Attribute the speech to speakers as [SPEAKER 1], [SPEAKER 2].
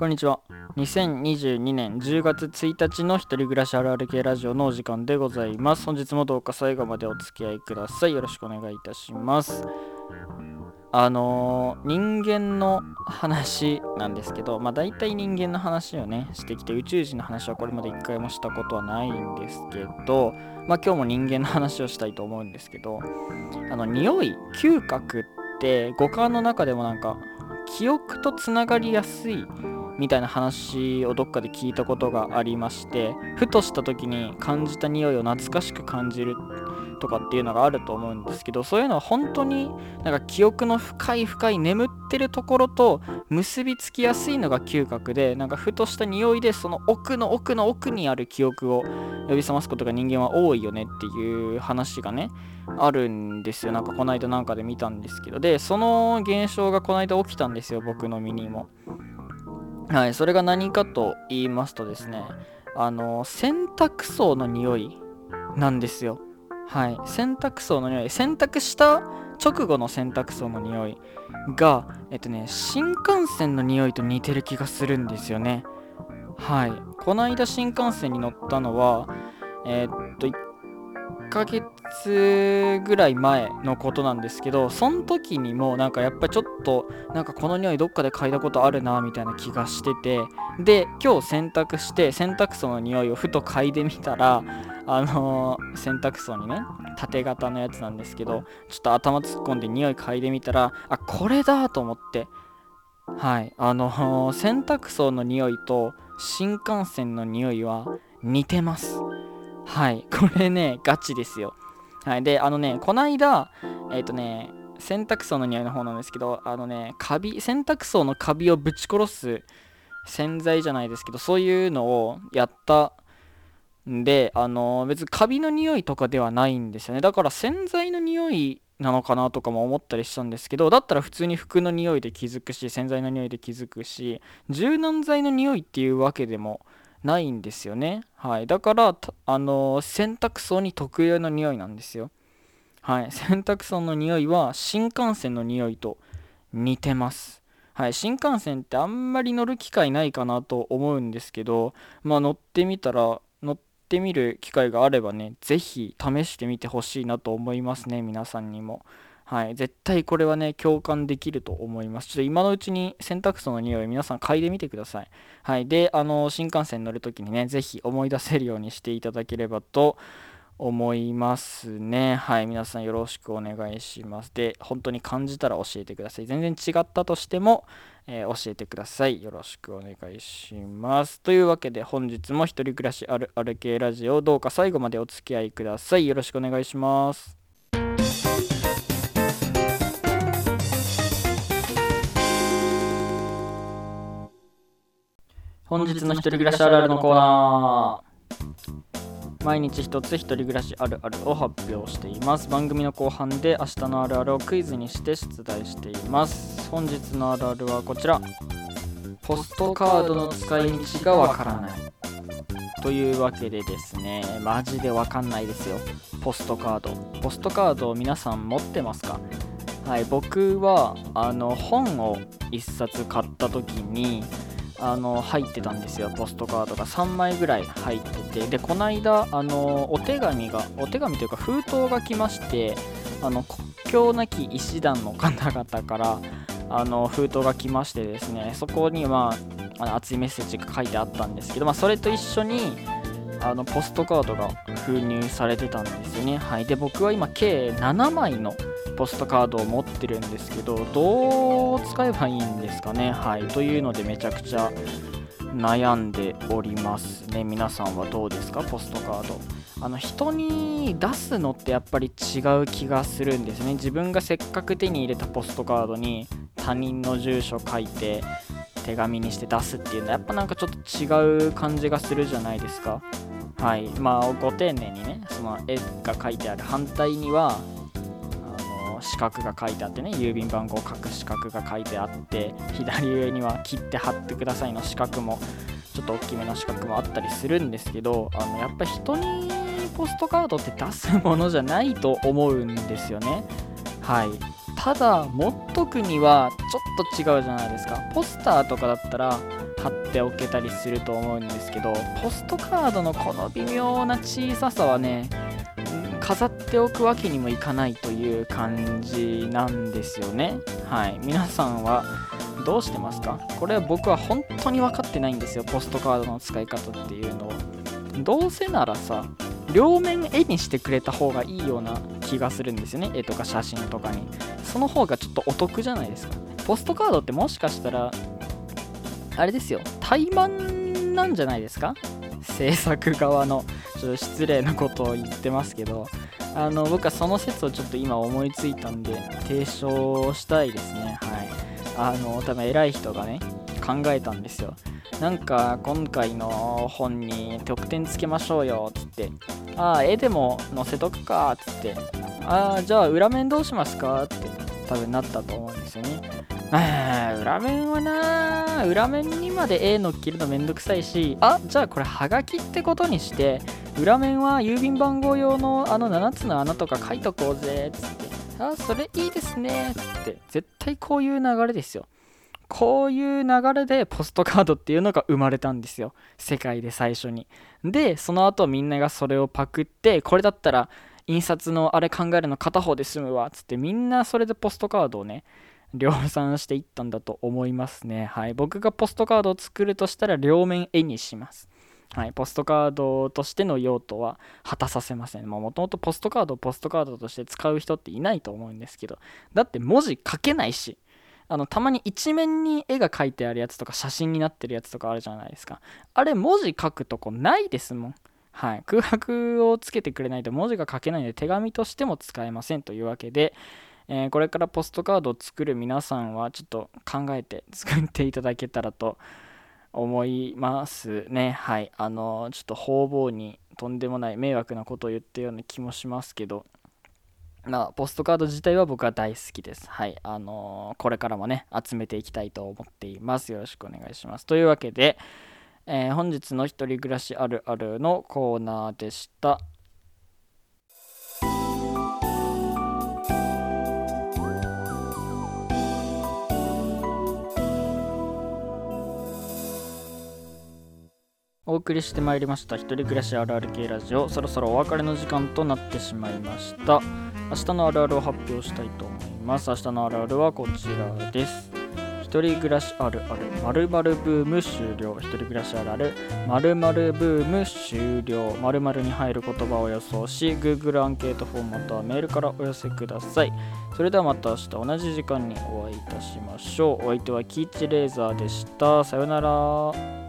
[SPEAKER 1] こんにちは。2022年10月1日の一人暮らしあるある系ラジオのお時間でございます。本日もどうか最後までお付き合いください。よろしくお願いいたします。あのー人間の話なんですけど、まあ大体人間の話をね、してきて、宇宙人の話はこれまで一回もしたことはないんですけど、まあ今日も人間の話をしたいと思うんですけど、あの、匂い、嗅覚って五感の中でもなんか、記憶とつながりやすいみたいな話をどっかで聞いたことがありましてふとした時に感じた匂いを懐かしく感じるとかっていうのがあると思うんですけどそういうのは本当になんか記憶の深い深い眠ってるところと結びつきやすいのが嗅覚でなんかふとした匂いでその奥の奥の奥にある記憶を呼び覚ますことが人間は多いよねっていう話がねあるんですよ。なんかこの間なんかで見たんですけどでその現象がこの間起きたんですよ僕の身にも。はいそれが何かと言いますとですねあの洗濯槽の匂いなんですよ。はい洗濯槽の匂い。洗濯した直後の洗濯槽の匂いがえっとね新幹線の匂いと似てる気がするんですよね。はいこの間新幹線に乗ったのはえっと1ヶ月ぐらい前のことなんですけどその時にもなんかやっぱちょっとなんかこの匂いどっかで嗅いだことあるなみたいな気がしててで今日洗濯して洗濯槽の匂いをふと嗅いでみたらあのー洗濯槽にね縦型のやつなんですけどちょっと頭突っ込んで匂い嗅いでみたらあこれだと思ってはいあのー洗濯槽の匂いと新幹線の匂いは似てます。はい。これねガチですよ。はい。であのねこないだえっ、とね洗濯槽の匂いの方なんですけどあのねカビ洗濯槽のカビをぶち殺す洗剤じゃないですけどそういうのをやったんであの別にカビの匂いとかではないんですよね。だから洗剤の匂いなのかなとかも思ったりしたんですけどだったら普通に服の匂いで気づくし洗剤の匂いで気づくし柔軟剤の匂いっていうわけでもないんですよね。はい。だからあの洗濯槽に特有の匂いなんですよ。はい。洗濯槽の匂いは新幹線の匂いと似てます。はい。新幹線ってあんまり乗る機会ないかなと思うんですけどまあ乗ってみたら乗ってみる機会があればね是非試してみてほしいなと思いますね皆さんにも。はい、絶対これはね、共感できると思います。ちょっと今のうちに洗濯槽の匂い、皆さん嗅いでみてください。はい、で、あの、新幹線乗るときにね、ぜひ思い出せるようにしていただければと思いますね。はい、皆さんよろしくお願いします。で、本当に感じたら教えてください。全然違ったとしても、えー教えてください。よろしくお願いします。というわけで、本日も一人暮らしあるある系ラジオ、どうか最後までお付き合いください。よろしくお願いします。本日の一人暮らしあるあるのコーナー。毎日一つ一人暮らしあるあるを発表しています。番組の後半で明日のあるあるをクイズにして出題しています。本日のあるあるはこちら。ポストカードの使い道がわからない。というわけでですね。マジでわかんないですよ。ポストカード。ポストカードを皆さん持ってますか？はい僕はあの本を一冊買った時にあの入ってたんですよポストカードが。3枚ぐらい入ってて。でこの間あのお手紙がお手紙というか封筒が来ましてあの国境なき医師団の方々からあの封筒が来ましてですねそこにはあの熱いメッセージが書いてあったんですけど、まあ、それと一緒にあのポストカードが封入されてたんですよね。はい。で僕は今計7枚のポストカードを持ってるんですけどどう使えばいいんですかね？はい。というのでめちゃくちゃ悩んでおりますね。皆さんはどうですか？ポストカード。あの人に出すのってやっぱり違う気がするんですね。自分がせっかく手に入れたポストカードに他人の住所書いて手紙にして出すっていうのはやっぱなんかちょっと違う感じがするじゃないですか。はい。まあご丁寧にねその絵が書いてある反対には角が書いてあってね郵便番号を書く四角が書いてあって左上には切って貼ってくださいの四角もちょっと大きめの四角もあったりするんですけどあのやっぱ人にポストカードって出すものじゃないと思うんですよね。はい。ただ持っとくにはちょっと違うじゃないですか。ポスターとかだったら貼っておけたりすると思うんですけどポストカードのこの微妙な小ささはね飾っておくわけにもいかないという感じなんですよね。はい。皆さんはどうしてますか？これは僕は本当に分かってないんですよ。ポストカードの使い方っていうのを。どうせならさ両面絵にしてくれた方がいいような気がするんですよね。絵とか写真とかに。その方がちょっとお得じゃないですか。ポストカードってもしかしたらあれですよ。怠慢なんじゃないですか？制作側のちょっと失礼なことを言ってますけどあの僕はその説をちょっと今思いついたんで提唱したいですね。はい。あの多分偉い人がね考えたんですよ。なんか今回の本に得点つけましょうよっつって。ああ絵でも載せとくかっつって。ああじゃあ裏面どうしますかって多分なったと思うんですよね。あ裏面はな裏面にまで絵のっけるのめんどくさいし。あ？じゃあこれはがきってことにして。裏面は郵便番号用のあの7つの穴とか書いとこうぜ。つって。あそれいいですね。つって。絶対こういう流れですよ。こういう流れでポストカードっていうのが生まれたんですよ。世界で最初に。でその後みんながそれをパクってこれだったら印刷のあれ考えるの片方で済むわ。つってみんなそれでポストカードをね量産していったんだと思いますね。はい。僕がポストカードを作るとしたら両面絵にします。はい。ポストカードとしての用途は果たさせません。もともとポストカードをポストカードとして使う人っていないと思うんですけど、だって文字書けないし、あの、たまに一面に絵が描いてあるやつとか写真になってるやつとかあるじゃないですか。あれ文字書くとこないですもん。はい。空白をつけてくれないと文字が書けないので手紙としても使えませんというわけで、えー、これからポストカードを作る皆さんはちょっと考えて作っていただけたらと思いますね。はい。あの、ちょっと方々にとんでもない迷惑なことを言ったような気もしますけど、まあ、ポストカード自体は僕は大好きです。はい。あのー、これからもね、集めていきたいと思っています。よろしくお願いします。というわけで、えー、本日の一人暮らしあるあるのコーナーでした。お送りしてまいりました一人暮らしあるある系ラジオ。そろそろお別れの時間となってしまいました。明日のあるあるを発表したいと思います。明日のあるあるはこちらです。一人暮らしあるある〇〇ブーム終了。一人暮らしあるある〇〇ブーム終了。〇〇に入る言葉を予想し Google アンケートフォームまたはメールからお寄せください。それではまた明日同じ時間にお会いいたしましょう。お相手はキーチレーザーでした。さよなら。